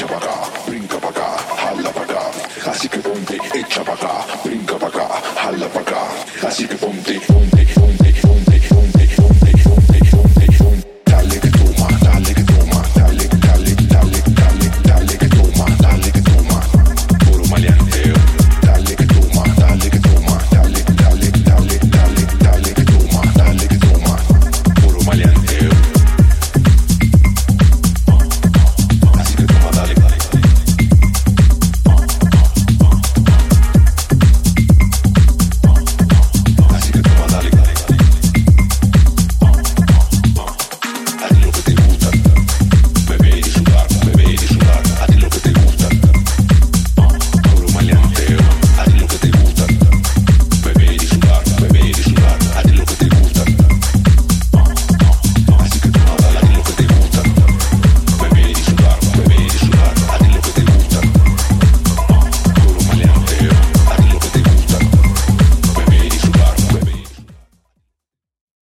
echa para acá, brinca para acá, jala para acá. Así que ponte, echa para brinca para acá, jala. Así que ponte, ponte.